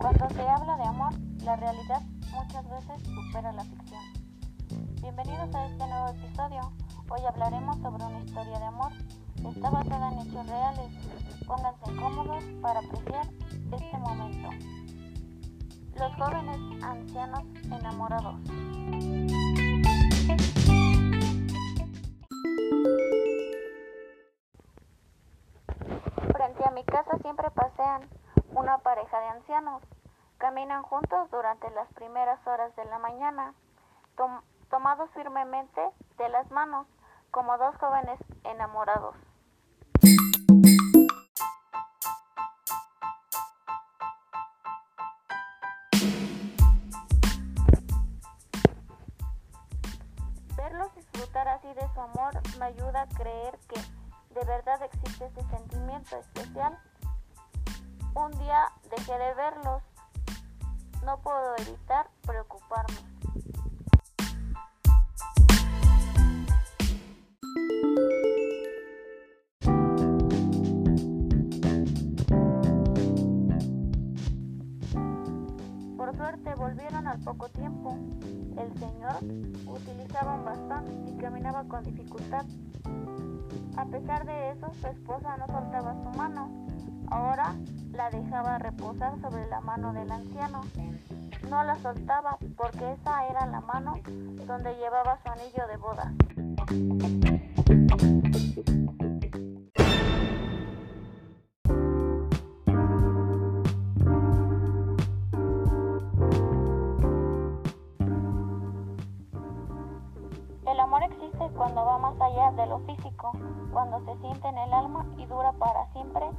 Cuando se habla de amor, la realidad muchas veces supera la ficción. Bienvenidos a este nuevo episodio. Hoy hablaremos sobre una historia de amor. Está basada en hechos reales. Pónganse cómodos para apreciar este momento. Los jóvenes ancianos enamorados. Caminan juntos durante las primeras horas de la mañana, tomados firmemente de las manos, como dos jóvenes enamorados. Verlos disfrutar así de su amor me ayuda a creer que de verdad existe ese de verlos, no puedo evitar preocuparme. Por suerte volvieron al poco tiempo. El señor utilizaba un bastón y caminaba con dificultad. A pesar de eso, su esposa no soltaba su mano. Ahora la dejaba reposar sobre la mano del anciano. No la soltaba porque esa era la mano donde llevaba su anillo de boda. El amor existe cuando va más allá de lo físico, cuando se siente en el alma y dura para siempre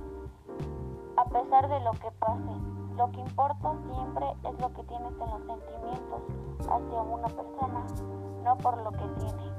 pesar de lo que pase. Lo que importa siempre es lo que tienes en los sentimientos hacia una persona, no por lo que tiene.